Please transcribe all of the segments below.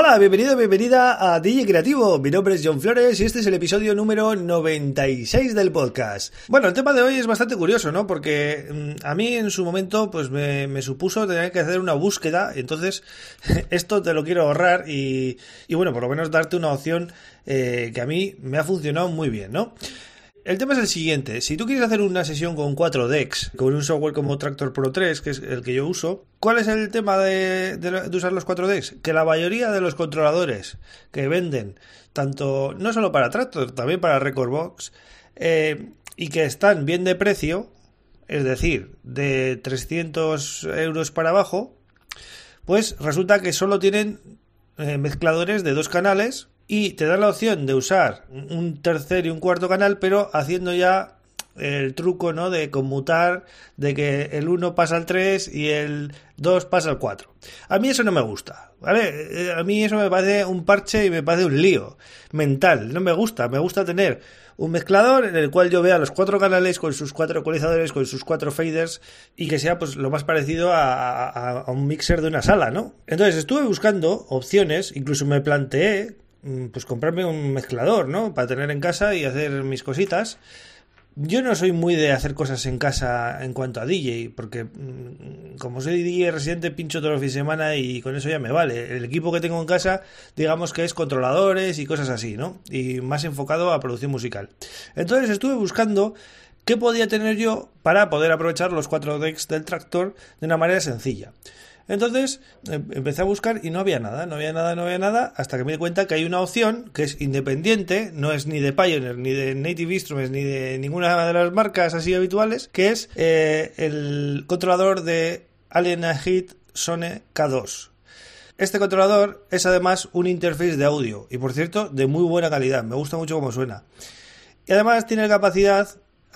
Hola, bienvenido, bienvenida a DJ Creativo. Mi nombre es John Flores y este es el episodio número 96 del podcast. Bueno, el tema de hoy es bastante curioso, ¿no? Porque mm, a mí en su momento pues me, supuso tener que hacer una búsqueda, entonces esto te lo quiero ahorrar y, bueno, por lo menos darte una opción eh, que a mí me ha funcionado muy bien, ¿no? El tema es el siguiente. Si tú quieres hacer una sesión con cuatro decks, con un software como Tractor Pro 3, que es el que yo uso, ¿cuál es el tema de, usar los cuatro decks? Que la mayoría de los controladores que venden, tanto no solo para Tractor, también para Recordbox, eh, y que están bien de precio, es decir, de 300 euros para abajo, pues resulta que solo tienen eh, mezcladores de dos canales y te da la opción de usar un tercer y un cuarto canal, pero haciendo ya el truco, ¿no? De conmutar, de que el 1 pasa al 3 y el 2 pasa al 4. A mí eso no me gusta, ¿vale? Eh, a mí eso me parece un parche y me parece un lío mental. No me gusta, me gusta tener un mezclador en el cual yo vea los cuatro canales con sus cuatro ecualizadores, con sus cuatro faders y que sea pues lo más parecido a, a un mixer de una sala, ¿no? Entonces estuve buscando opciones, incluso me planteé pues comprarme un mezclador, ¿no? Para tener en casa y hacer mis cositas. Yo no soy muy de hacer cosas en casa en cuanto a DJ, porque mm, como soy DJ residente, pincho todos los fines de semana y con eso ya me vale. El equipo que tengo en casa, digamos que es controladores y cosas así, ¿no? Y más enfocado a producción musical. Entonces estuve buscando qué podía tener yo para poder aprovechar los cuatro decks del tractor de una manera sencilla. Entonces em, empecé a buscar y no había nada, no había nada, no había nada, hasta que me di cuenta que hay una opción que es independiente, no es ni de Pioneer, ni de Native Instruments, ni de ninguna de las marcas así habituales, que es eh, el controlador de Alien Hit Sone K2. Este controlador es además un interface de audio y por cierto de muy buena calidad, me gusta mucho cómo suena. Y además tiene capacidad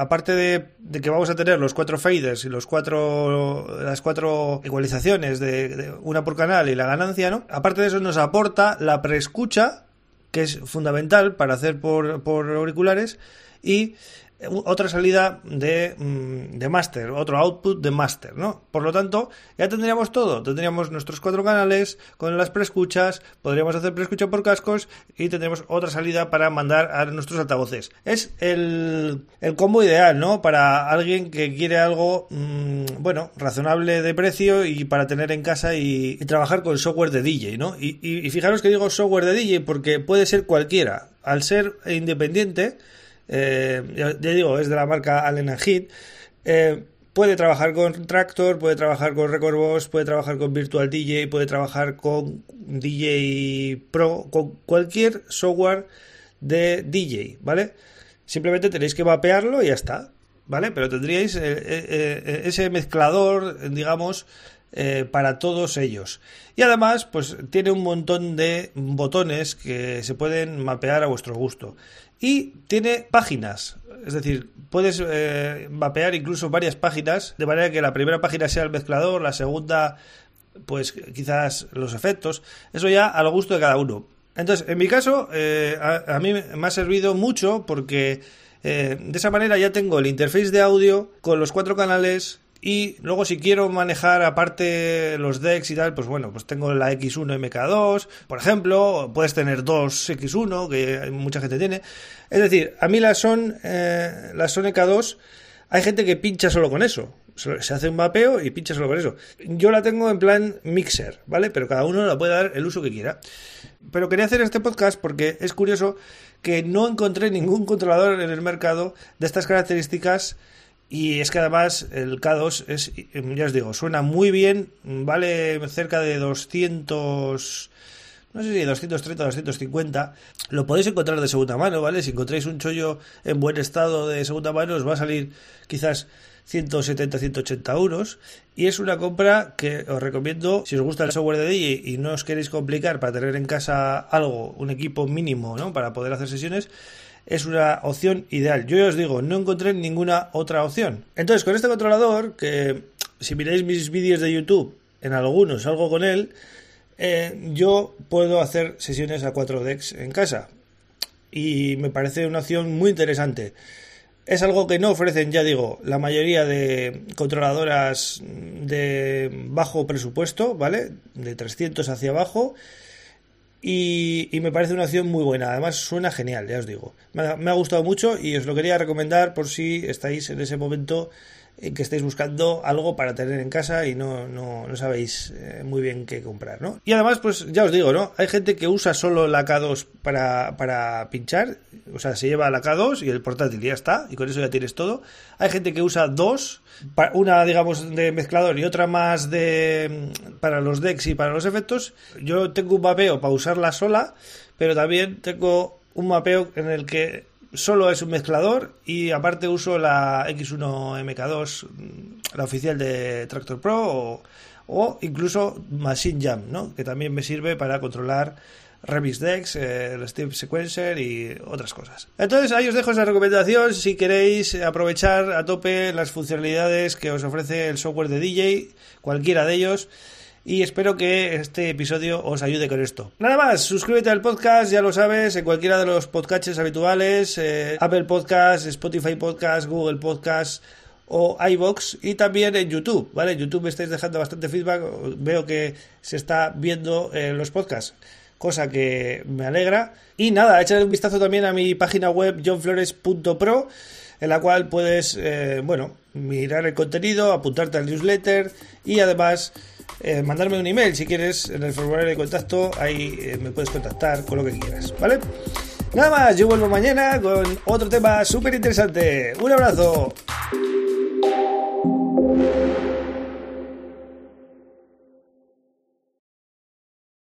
aparte de, que vamos a tener los cuatro faders y los cuatro las cuatro ecualizaciones de, una por canal y la ganancia, ¿no? Aparte de eso nos aporta la preescucha, que es fundamental para hacer por, por auriculares y otra salida de, mm, de master, otro output de master, ¿no? Por lo tanto, ya tendríamos todo. Tendríamos nuestros cuatro canales con las preescuchas, podríamos hacer preescucha por cascos y tendríamos otra salida para mandar a nuestros altavoces. Es el, el combo ideal, ¿no? Para alguien que quiere algo, mm, bueno, razonable de precio y para tener en casa y, trabajar con software de DJ, ¿no? Y fijaros que digo software de DJ porque puede ser cualquiera. Al ser independiente, eh, ya, digo, es de la marca Allen Heat. Eh, puede trabajar con Tractor, puede trabajar con Record puede trabajar con Virtual DJ, puede trabajar con DJ Pro, con cualquier software de DJ, ¿vale? Simplemente tenéis que mapearlo y ya está, ¿vale? Pero tendríais eh, ese mezclador, digamos, para todos ellos. Y además, pues tiene un montón de botones que se pueden mapear a vuestro gusto y tiene páginas. Es decir, puedes eh, mapear incluso varias páginas, de manera que la primera página sea el mezclador, la segunda, pues quizás los efectos. Eso ya a lo gusto de cada uno. Entonces, en mi caso, eh, a, mí me ha servido mucho porque eh, de esa manera ya tengo el interface de audio con los cuatro canales y luego si quiero manejar aparte los decks y tal, pues bueno, pues tengo la X1 MK2, por ejemplo, puedes tener dos X1, que mucha gente tiene. Es decir, a mí la Son, eh, la Son MK2, hay gente que pincha solo con eso. Se hace un mapeo y pincha solo con eso. Yo la tengo en plan mixer, ¿vale? Pero cada uno la puede dar el uso que quiera. Pero quería hacer este podcast porque es curioso que no encontré ningún controlador en el mercado de estas características y es que además el K2 es, ya os digo, suena muy bien, vale cerca de 200, no sé si 230 o 250. Lo podéis encontrar de segunda mano, ¿vale? Si encontráis un chollo en buen estado de segunda mano, os va a salir quizás 170, 180 euros. Y es una compra que os recomiendo si os gusta el software de DJ y no os queréis complicar para tener en casa algo, un equipo mínimo, ¿no? Para poder hacer sesiones es una opción ideal. Yo ya os digo, no encontré ninguna otra opción. Entonces, con este controlador, que si miráis mis vídeos de YouTube, en algunos salgo con él, eh, yo puedo hacer sesiones a 4 decks en casa y me parece una opción muy interesante. Es algo que no ofrecen, ya digo, la mayoría de controladoras de bajo presupuesto, ¿vale? De 300 hacia abajo. Y, me parece una opción muy buena. Además, suena genial, ya os digo. Me ha, me ha gustado mucho y os lo quería recomendar por si estáis en ese momento que estáis buscando algo para tener en casa y no, no, no sabéis eh, muy bien qué comprar, ¿no? Y además, pues ya os digo, ¿no? Hay gente que usa solo la K2 para, para pinchar, o sea, se lleva la K2 y el portátil ya está, y con eso ya tienes todo. Hay gente que usa dos, una, digamos, de mezclador y otra más de para los decks y para los efectos. Yo tengo un mapeo para usarla sola, pero también tengo un mapeo en el que solo es un mezclador y aparte uso la X1MK2, la oficial de Tractor Pro o, incluso Machine Jam, ¿no? que también me sirve para controlar Remix Decks, eh, el Steve Sequencer y otras cosas. Entonces ahí os dejo esa recomendación si queréis aprovechar a tope las funcionalidades que os ofrece el software de DJ, cualquiera de ellos y espero que este episodio os ayude con esto. Nada más, suscríbete al podcast, ya lo sabes, en cualquiera de los podcasts habituales, eh, Apple Podcasts, Spotify Podcasts, Google Podcasts o iBox y también en YouTube, ¿vale? En YouTube me estáis dejando bastante feedback, veo que se está viendo en los podcasts, cosa que me alegra. Y nada, échale un vistazo también a mi página web johnflores.pro en la cual puedes, eh, bueno, mirar el contenido, apuntarte al newsletter y además eh, mandarme un email si quieres en el formulario de contacto, ahí eh, me puedes contactar con lo que quieras, ¿vale? Nada más, yo vuelvo mañana con otro tema súper interesante. Un abrazo.